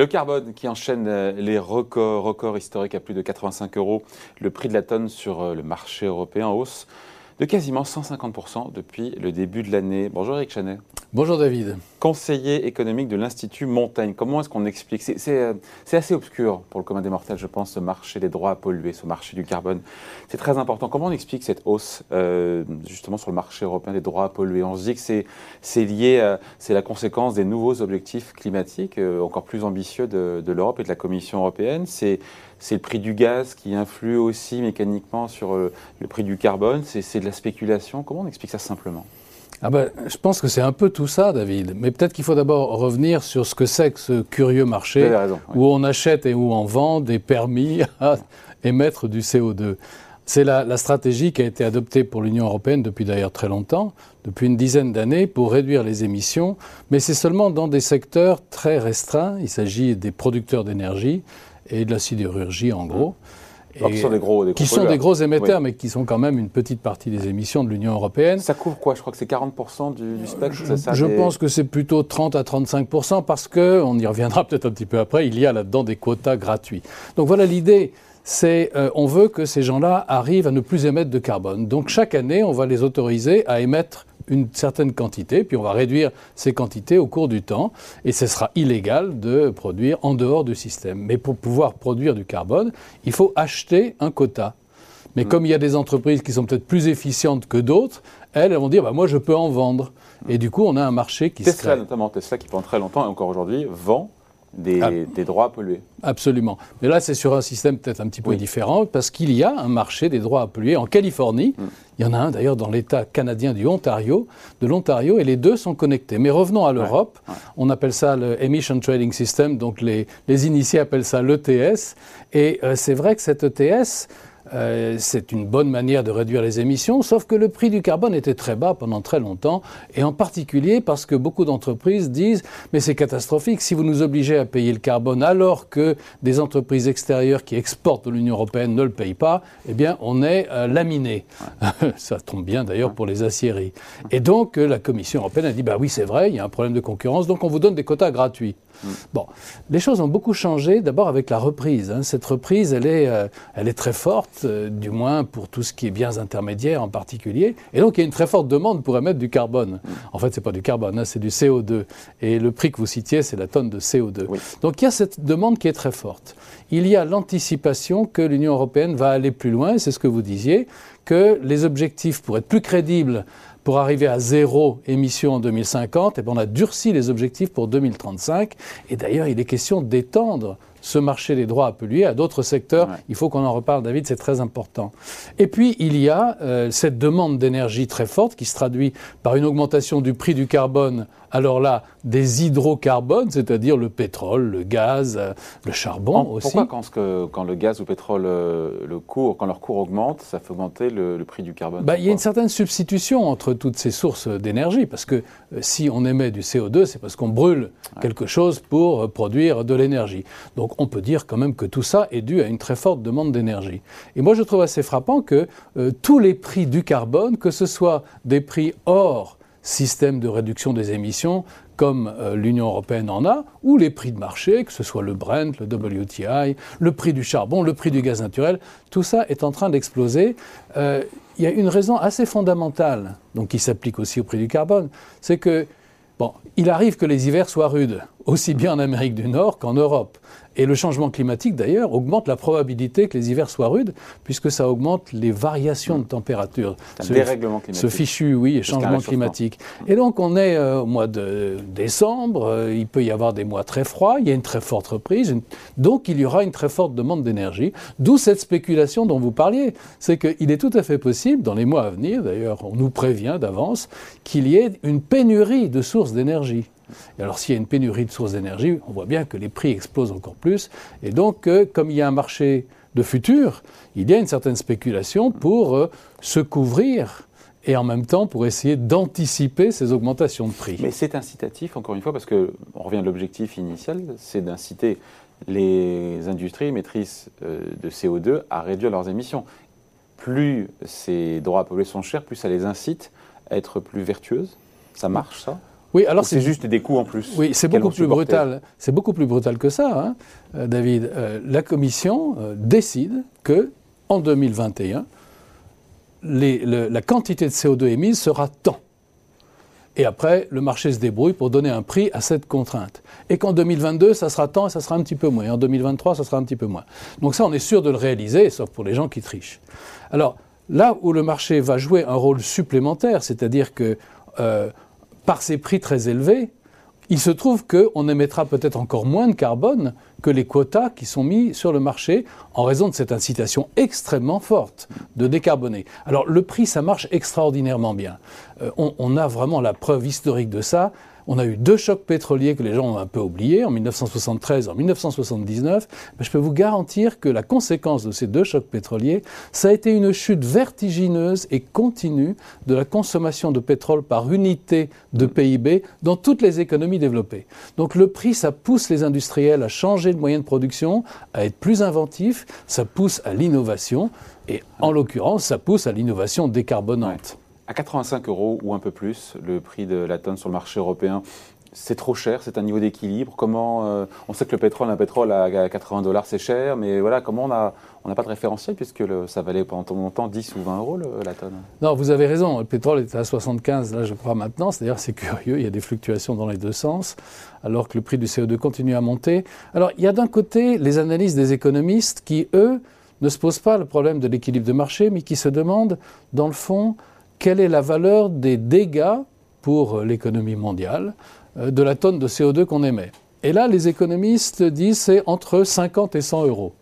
Le carbone qui enchaîne euh, les records, records historiques à plus de 85 euros. Le prix de la tonne sur euh, le marché européen en hausse de quasiment 150% depuis le début de l'année. Bonjour Eric Chanet. Bonjour David. Conseiller économique de l'Institut Montaigne. Comment est-ce qu'on explique? Euh, C'est assez obscur pour le commun des mortels, je pense, ce marché des droits à polluer, ce marché du carbone. C'est très important. Comment on explique cette hausse, euh, justement, sur le marché européen des droits à polluer? On se dit que c'est lié, c'est la conséquence des nouveaux objectifs climatiques euh, encore plus ambitieux de, de l'Europe et de la Commission européenne. C'est c'est le prix du gaz qui influe aussi mécaniquement sur euh, le, prix du carbone, c'est de la spéculation. Comment on explique ça simplement? Ah ben, je pense que c'est un peu tout ça, David. Mais peut-être qu'il faut d'abord revenir sur ce que c'est que ce curieux marché où on achète et où on vend des permis à émettre du CO2. C'est la, la, stratégie qui a été adoptée pour l'Union européenne depuis d'ailleurs très longtemps, depuis une dizaine d'années, pour réduire les émissions. Mais c'est seulement dans des secteurs très restreints. Il s'agit des producteurs d'énergie et de la sidérurgie en gros. qui sont des gros, des gros, qui sont des gros émetteurs, mais qui sont quand même une petite partie des émissions de l'Union européenne. Ça couvre quoi? Je crois que c'est 40% du, du spectre. Je, ça, je pense que c'est plutôt 30 à 35% parce que, on y reviendra peut-être un petit peu après, il y a là-dedans des quotas gratuits. Donc voilà l'idée. C'est, euh, on veut que ces gens-là arrivent à ne plus émettre de carbone. Donc chaque année, on va les autoriser à émettre une certaine quantité, puis on va réduire ces quantités au cours du temps, et ce sera illégal de produire en dehors du système. Mais pour pouvoir produire du carbone, il faut acheter un quota. Mais mm. comme il y a des entreprises qui sont peut-être plus efficientes que d'autres, elles, elles vont dire bah, moi je peux en vendre. Et du coup, on a un marché qui Tesla, se crée. notamment, Tesla qui pendant très longtemps et encore aujourd'hui vend ah. des, droits à polluer. Absolument. Mais là, c'est sur un système peut-être un petit peu différent, parce qu'il y a un marché des droits à polluer en Californie. Mm. Il y en a un d'ailleurs dans l'État canadien du Ontario, de l'Ontario, et les deux sont connectés. Mais revenons à l'Europe. On appelle ça le Emission Trading System, donc les, les initiés appellent ça l'ETS. Et euh, c'est vrai que cet ETS, euh, c'est une bonne manière de réduire les émissions, sauf que le prix du carbone était très bas pendant très longtemps, et en particulier parce que beaucoup d'entreprises disent mais c'est catastrophique si vous nous obligez à payer le carbone alors que des entreprises extérieures qui exportent de l'Union européenne ne le payent pas, eh bien on est euh, laminé. Ça tombe bien d'ailleurs pour les aciéries. Et donc euh, la Commission européenne a dit bah oui c'est vrai, il y a un problème de concurrence, donc on vous donne des quotas gratuits. Mm. Bon, les choses ont beaucoup changé, d'abord avec la reprise. Hein. Cette reprise, elle est, euh, elle est très forte, euh, du moins pour tout ce qui est biens intermédiaires en particulier. Et donc, il y a une très forte demande pour émettre du carbone. Mm. En fait, c'est pas du carbone, hein, c'est du CO2. Et le prix que vous citiez, c'est la tonne de CO2. Donc, il y a cette demande qui est très forte. Il y a l'anticipation que l'Union européenne va aller plus loin, c'est ce que vous disiez, que les objectifs, pour être plus crédibles, pour arriver à zéro émission en 2050, et bien on a durci les objectifs pour 2035. Et d'ailleurs, il est question d'étendre ce marché des droits à polluer à d'autres secteurs. Il faut qu'on en reparle, David, c'est très important. Et puis, il y a euh, cette demande d'énergie très forte qui se traduit par une augmentation du prix du carbone alors là, des hydrocarbones, c'est-à-dire le pétrole, le gaz, euh, le charbon aussi. Pourquoi quand, quand, le gaz ou le pétrole, euh, le cours, quand leur cours augmente, ça fait augmenter le, prix du carbone? Bah, Il y a une certaine substitution entre toutes ces sources d'énergie, parce que euh, si on émet du CO2, c'est parce qu'on brûle quelque chose pour produire de l'énergie. Donc on peut dire quand même que tout ça est dû à une très forte demande d'énergie. Et moi je trouve assez frappant que tous les prix du carbone, que ce soit des prix hors système de réduction des émissions comme euh, l'Union européenne en a, ou les prix de marché, que ce soit le Brent, le WTI, le prix du charbon, le prix du gaz naturel, tout ça est en train d'exploser. Euh, il y a une raison assez fondamentale, donc qui s'applique aussi au prix du carbone, c'est que Bon, il arrive que les hivers soient rudes, aussi bien en Amérique du Nord qu'en Europe. Et le changement climatique, d'ailleurs, augmente la probabilité que les hivers soient rudes, puisque ça augmente les variations de température. Ce, dérèglement climatique. Ce fichu, oui, changement climatique. Et donc, on est euh, au mois de décembre, euh, il peut y avoir des mois très froids, il y a une très forte reprise, donc il y aura une très forte demande d'énergie. D'où cette spéculation dont vous parliez. C'est qu'il est tout à fait possible, dans les mois à venir, d'ailleurs, on nous prévient d'avance, qu'il y ait une pénurie de sources d'énergie. Alors s'il y a une pénurie de sources d'énergie, on voit bien que les prix explosent encore plus. Et donc, euh, comme il y a un marché de futur, il y a une certaine spéculation pour euh, se couvrir et en même temps pour essayer d'anticiper ces augmentations de prix. Mais c'est incitatif, encore une fois, parce qu'on revient à l'objectif initial, c'est d'inciter les industries émettrices euh, de CO2 à réduire leurs émissions. Plus ces droits à polluer sont chers, plus ça les incite à être plus vertueuses. Ça marche, ça? Oui, alors c'est juste des coûts en plus. Oui, c'est beaucoup plus brutal. C'est beaucoup plus brutal que ça, hein, euh, David. Euh, la Commission euh, décide que en 2021, la quantité de CO2 émise sera tant. Et après, le marché se débrouille pour donner un prix à cette contrainte. Et qu'en 2022, ça sera tant et ça sera un petit peu moins. Et en 2023, ça sera un petit peu moins. Donc ça, on est sûr de le réaliser, sauf pour les gens qui trichent. Alors, là où le marché va jouer un rôle supplémentaire, c'est-à-dire que euh, par ces prix très élevés, il se trouve qu'on émettra peut-être encore moins de carbone que les quotas qui sont mis sur le marché en raison de cette incitation extrêmement forte de décarboner. Alors le prix, ça marche extraordinairement bien. Euh, on, a vraiment la preuve historique de ça. On a eu deux chocs pétroliers que les gens ont un peu oubliés, en 1973 et en 1979. Mais je peux vous garantir que la conséquence de ces deux chocs pétroliers, ça a été une chute vertigineuse et continue de la consommation de pétrole par unité de PIB dans toutes les économies développées. Donc le prix, ça pousse les industriels à changer de moyens de production, à être plus inventifs, ça pousse à l'innovation, et en l'occurrence, ça pousse à l'innovation décarbonante à 85 euros ou un peu plus le prix de la tonne sur le marché européen. C'est trop cher, c'est un niveau d'équilibre. Comment euh, on sait que le pétrole, un pétrole à 80 dollars, c'est cher, mais voilà, comment on a on n'a pas de référentiel puisque ça valait pendant longtemps 10 ou 20 euros la tonne? Non, vous avez raison. Le pétrole est à 75 là, je crois maintenant. C'est-à-dire, c'est curieux. Il y a des fluctuations dans les deux sens, alors que le prix du CO2 continue à monter. Alors, il y a d'un côté les analyses des économistes qui, eux, ne se posent pas le problème de l'équilibre de marché, mais qui se demandent, dans le fond, quelle est la valeur des dégâts pour l'économie mondiale de la tonne de CO2 qu'on émet. Et là, les économistes disent c'est entre 50 et 100 euros.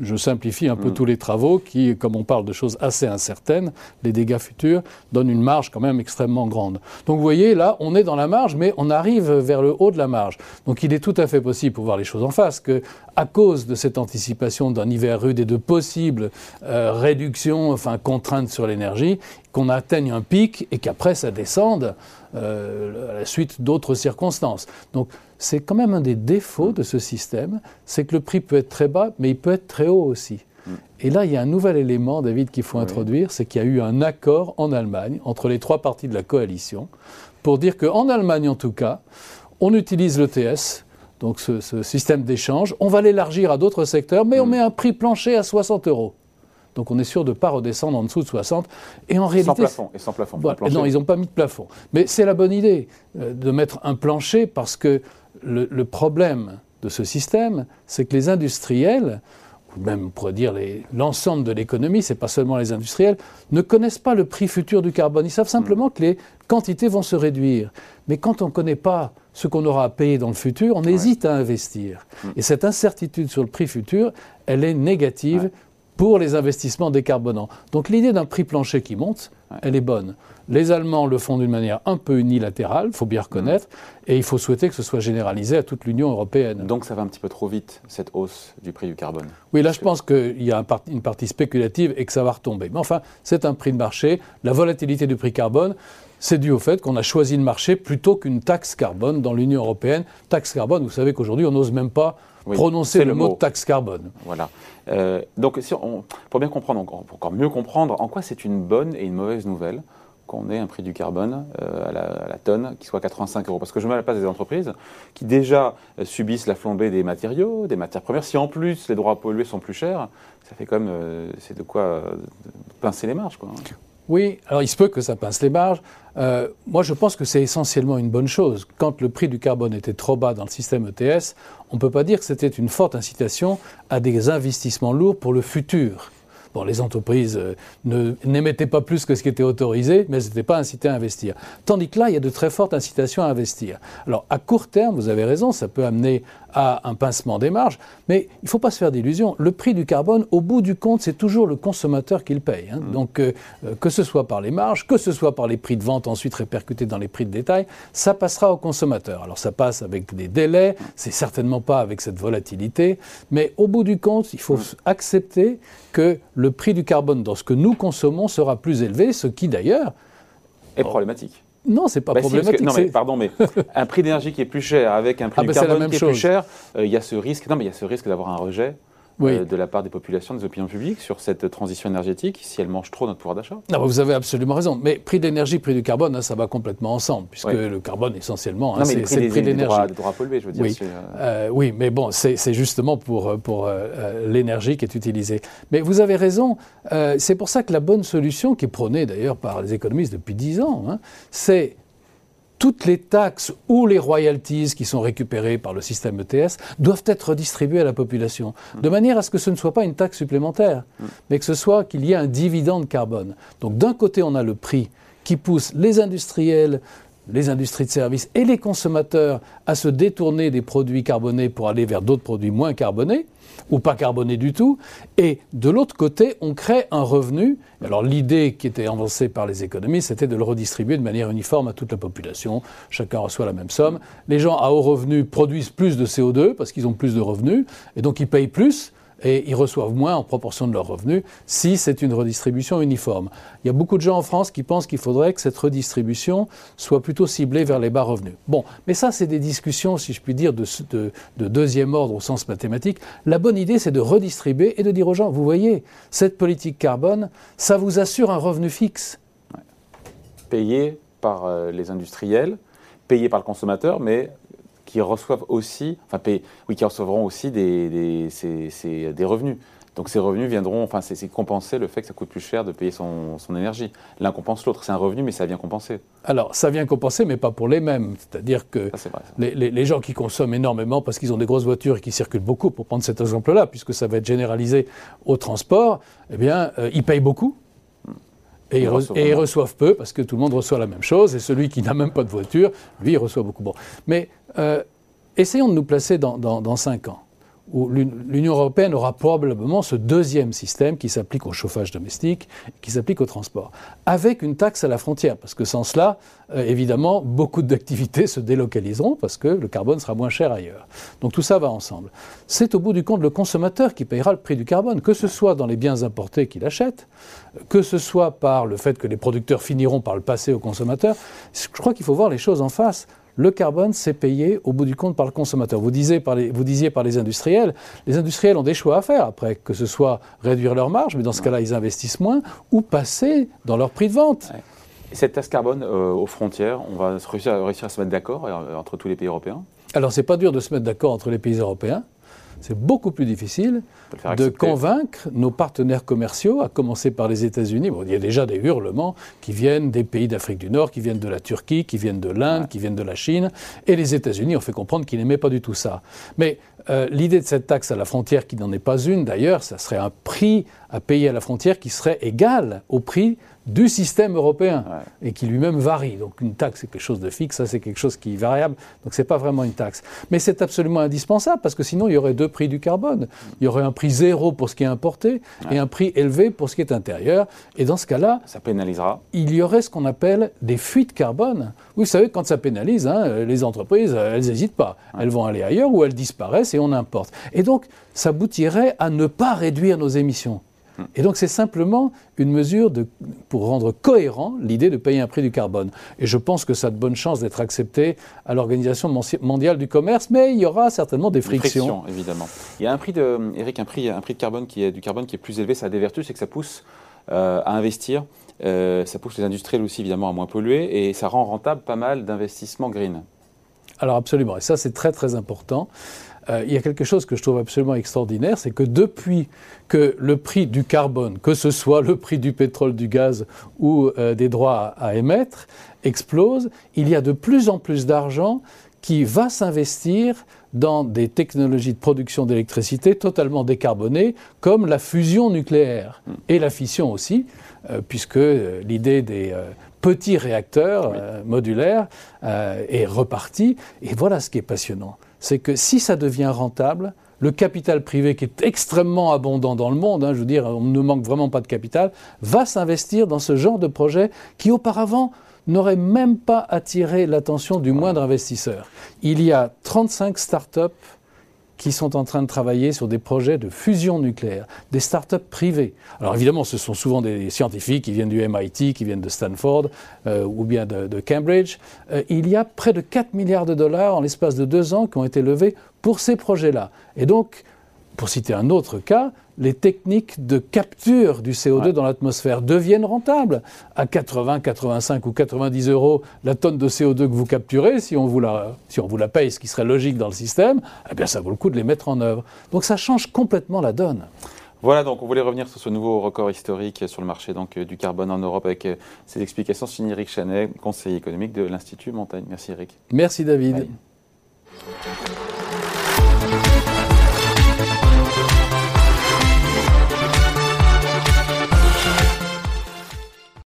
Je simplifie un peu mm. tous les travaux qui, comme on parle de choses assez incertaines, les dégâts futurs donnent une marge quand même extrêmement grande. Donc vous voyez, là, on est dans la marge, mais on arrive vers le haut de la marge. Donc il est tout à fait possible, pour voir les choses en face, que à cause de cette anticipation d'un hiver rude et de possibles euh, réductions, enfin contraintes sur l'énergie, qu'on atteigne un pic et qu'après ça descende euh, à la suite d'autres circonstances. Donc c'est quand même un des défauts de ce système, c'est que le prix peut être très bas, mais il peut être très haut aussi. Mm. Et là, il y a un nouvel élément, David, qu'il faut introduire, c'est qu'il y a eu un accord en Allemagne entre les trois parties de la coalition pour dire qu'en Allemagne, en tout cas, on utilise l'ETS, donc ce, système d'échange, on va l'élargir à d'autres secteurs, mais on mm. met un prix plancher à 60 euros. Donc on est sûr de ne pas redescendre en dessous de 60. Et en réalité. Sans plafond. Et sans plafond. non, ils n'ont pas mis de plafond. Mais c'est la bonne idée euh, de mettre un plancher parce que le, problème de ce système, c'est que les industriels, ou même on pourrait dire l'ensemble de l'économie, c'est pas seulement les industriels, ne connaissent pas le prix futur du carbone. Ils savent simplement mm. que les quantités vont se réduire. Mais quand on ne connaît pas ce qu'on aura à payer dans le futur, on hésite à investir. Mm. Et cette incertitude sur le prix futur, elle est négative pour les investissements décarbonants. Donc l'idée d'un prix plancher qui monte, elle est bonne. Les Allemands le font d'une manière un peu unilatérale, il faut bien reconnaître, et il faut souhaiter que ce soit généralisé à toute l'Union européenne. Donc ça va un petit peu trop vite, cette hausse du prix du carbone Oui, là je pense qu'il y a une partie spéculative et que ça va retomber. Mais enfin, c'est un prix de marché. La volatilité du prix carbone, c'est dû au fait qu'on a choisi le marché plutôt qu'une taxe carbone dans l'Union européenne. Taxe carbone, vous savez qu'aujourd'hui, on n'ose même pas prononcer le, mot, taxe carbone. Voilà. Euh, donc, si on, pour bien comprendre, pour encore mieux comprendre, en quoi c'est une bonne et une mauvaise nouvelle qu'on ait un prix du carbone euh, à, la, tonne qui soit 85 euros? Parce que je me mets à la place des entreprises qui déjà euh, subissent la flambée des matériaux, des matières premières. Si en plus les droits à polluer sont plus chers, ça fait quand même, c'est de quoi pincer les marges. Quoi. Oui, alors il se peut que ça pince les marges. Euh, moi, je pense que c'est essentiellement une bonne chose. Quand le prix du carbone était trop bas dans le système ETS, on ne peut pas dire que c'était une forte incitation à des investissements lourds pour le futur. Bon, les entreprises euh, n'émettaient pas plus que ce qui était autorisé, mais elles n'étaient pas incitées à investir. Tandis que là, il y a de très fortes incitations à investir. Alors, à court terme, vous avez raison, ça peut amener à un pincement des marges, mais il ne faut pas se faire d'illusions. Le prix du carbone, au bout du compte, c'est toujours le consommateur qui le paye. Hein. Mmh. Donc, euh, que ce soit par les marges, que ce soit par les prix de vente ensuite répercutés dans les prix de détail, ça passera au consommateur. Alors, ça passe avec des délais, c'est certainement pas avec cette volatilité, mais au bout du compte, il faut mmh. accepter que le prix du carbone dans ce que nous consommons sera plus élevé, ce qui d'ailleurs est problématique. Non, c'est pas bah problématique. non, mais pardon, mais un prix d'énergie qui est plus cher avec un prix ah, du carbone qui est plus cher, euh, il y a ce risque. Non, mais il y a ce risque d'avoir un rejet de la part des populations, des opinions publiques sur cette transition énergétique si elle mange trop notre pouvoir d'achat Vous avez absolument raison. Mais prix de l'énergie, prix du carbone, hein, ça va complètement ensemble, puisque le carbone, essentiellement, hein, c'est le prix, de l'énergie. Des droits pollués, je veux dire. Oui, oui mais bon, c'est justement pour, pour l'énergie qui est utilisée. Mais vous avez raison. c'est pour ça que la bonne solution, qui est prônée d'ailleurs par les économistes depuis 10 ans, hein, c'est toutes les taxes ou les royalties qui sont récupérées par le système ETS doivent être redistribuées à la population, de manière à ce que ce ne soit pas une taxe supplémentaire, mais que ce soit qu'il y ait un dividende carbone. Donc d'un côté, on a le prix qui pousse les industriels, les industries de services et les consommateurs à se détourner des produits carbonés pour aller vers d'autres produits moins carbonés ou pas carbonés du tout. Et de l'autre côté, on crée un revenu. Alors l'idée qui était avancée par les économistes, c'était de le redistribuer de manière uniforme à toute la population. Chacun reçoit la même somme. Les gens à haut revenu produisent plus de CO2 parce qu'ils ont plus de revenus et donc ils payent plus et ils reçoivent moins en proportion de leurs revenus si c'est une redistribution uniforme. Il y a beaucoup de gens en France qui pensent qu'il faudrait que cette redistribution soit plutôt ciblée vers les bas revenus. Bon, mais ça, c'est des discussions, si je puis dire, de, deuxième ordre au sens mathématique. La bonne idée, c'est de redistribuer et de dire aux gens, vous voyez, cette politique carbone, ça vous assure un revenu fixe. Payé par euh, les industriels, payé par le consommateur, mais qui reçoivent aussi, enfin, oui, qui recevront aussi des, des, des, revenus. Donc ces revenus viendront, enfin, c'est compenser le fait que ça coûte plus cher de payer son, son énergie. L'un compense l'autre. C'est un revenu, mais ça vient compenser. Alors, ça vient compenser, mais pas pour les mêmes. C'est-à-dire que les, les, gens qui consomment énormément parce qu'ils ont des grosses voitures et qui circulent beaucoup, pour prendre cet exemple-là, puisque ça va être généralisé au transport, eh bien, euh, ils payent beaucoup. Et, ils, reçoivent peu parce que tout le monde reçoit la même chose et celui qui n'a même pas de voiture, lui, il reçoit beaucoup. Bon. Mais euh, essayons de nous placer dans, dans, dans 5 ans où l'Union européenne aura probablement ce deuxième système qui s'applique au chauffage domestique, qui s'applique au transport, avec une taxe à la frontière, parce que sans cela, euh, évidemment, beaucoup d'activités se délocaliseront parce que le carbone sera moins cher ailleurs. Donc tout ça va ensemble. C'est au bout du compte le consommateur qui payera le prix du carbone, que ce soit dans les biens importés qu'il achète, que ce soit par le fait que les producteurs finiront par le passer au consommateur. Je crois qu'il faut voir les choses en face le carbone, c'est payé au bout du compte par le consommateur. Vous disiez par les, vous disiez par les industriels, les industriels ont des choix à faire. Après, que ce soit réduire leur marge, mais dans ce cas-là, ils investissent moins, ou passer dans leur prix de vente. cette taxe carbone euh, aux frontières, on va réussir, réussir à se mettre d'accord euh, entre tous les pays européens? Alors, c'est pas dur de se mettre d'accord entre les pays européens c'est beaucoup plus difficile de convaincre nos partenaires commerciaux, à commencer par les États-Unis. Bon, il y a déjà des hurlements qui viennent des pays d'Afrique du Nord, qui viennent de la Turquie, qui viennent de l'Inde, qui viennent de la Chine. Et les États-Unis ont fait comprendre qu'ils n'aimaient pas du tout ça. Mais euh, l'idée de cette taxe à la frontière, qui n'en est pas une d'ailleurs, ça serait un prix à payer à la frontière qui serait égal au prix du système européen et qui lui-même varie. Donc une taxe, c'est quelque chose de fixe, ça c'est quelque chose qui est variable, donc ce n'est pas vraiment une taxe. Mais c'est absolument indispensable parce que sinon il y aurait deux prix du carbone. Il y aurait un prix zéro pour ce qui est importé et un prix élevé pour ce qui est intérieur. Et dans ce cas-là, ça pénalisera. Il y aurait ce qu'on appelle des fuites carbone. Vous savez, quand ça pénalise, hein, les entreprises, elles n'hésitent pas. Elles vont aller ailleurs ou elles disparaissent et on importe. Et donc, ça aboutirait à ne pas réduire nos émissions. Et donc c'est simplement une mesure de, pour rendre cohérent l'idée de payer un prix du carbone. Et je pense que ça a de bonnes chances d'être accepté à l'Organisation mondiale du commerce, mais il y aura certainement des frictions. frictions. évidemment. Il y a un prix de, Eric, un prix, un prix de carbone qui est du carbone qui est plus élevé. Ça a des vertus, c'est que ça pousse euh, à investir. Euh, ça pousse les industriels aussi évidemment à moins polluer et ça rend rentable pas mal d'investissements green. Alors absolument, et ça c'est très très important. Euh, il y a quelque chose que je trouve absolument extraordinaire, c'est que depuis que le prix du carbone, que ce soit le prix du pétrole, du gaz ou euh, des droits à, émettre, explose, il y a de plus en plus d'argent qui va s'investir dans des technologies de production d'électricité totalement décarbonées, comme la fusion nucléaire et la fission aussi, euh, puisque l'idée des petits réacteurs modulaires est repartie. Et voilà ce qui est passionnant c'est que si ça devient rentable, le capital privé qui est extrêmement abondant dans le monde, hein, je veux dire, on ne manque vraiment pas de capital, va s'investir dans ce genre de projet qui auparavant n'aurait même pas attiré l'attention du moindre investisseur. Il y a 35 start-up qui sont en train de travailler sur des projets de fusion nucléaire, des start-up privées. Alors évidemment, ce sont souvent des scientifiques qui viennent du MIT, qui viennent de Stanford euh, ou bien de, Cambridge. Euh, il y a près de 4 milliards de dollars en l'espace de deux ans qui ont été levés pour ces projets-là. Et donc, pour citer un autre cas, les techniques de capture du CO2 dans l'atmosphère deviennent rentables. À 80, 85 ou 90 euros la tonne de CO2 que vous capturez, si on vous la, si on vous la paye, ce qui serait logique dans le système, eh bien ça vaut le coup de les mettre en œuvre. Donc ça change complètement la donne. Voilà, donc on voulait revenir sur ce nouveau record historique sur le marché donc, du carbone en Europe avec euh, ces explications signées Eric Chanet, conseiller économique de l'Institut Montagne. Merci Eric. Merci David.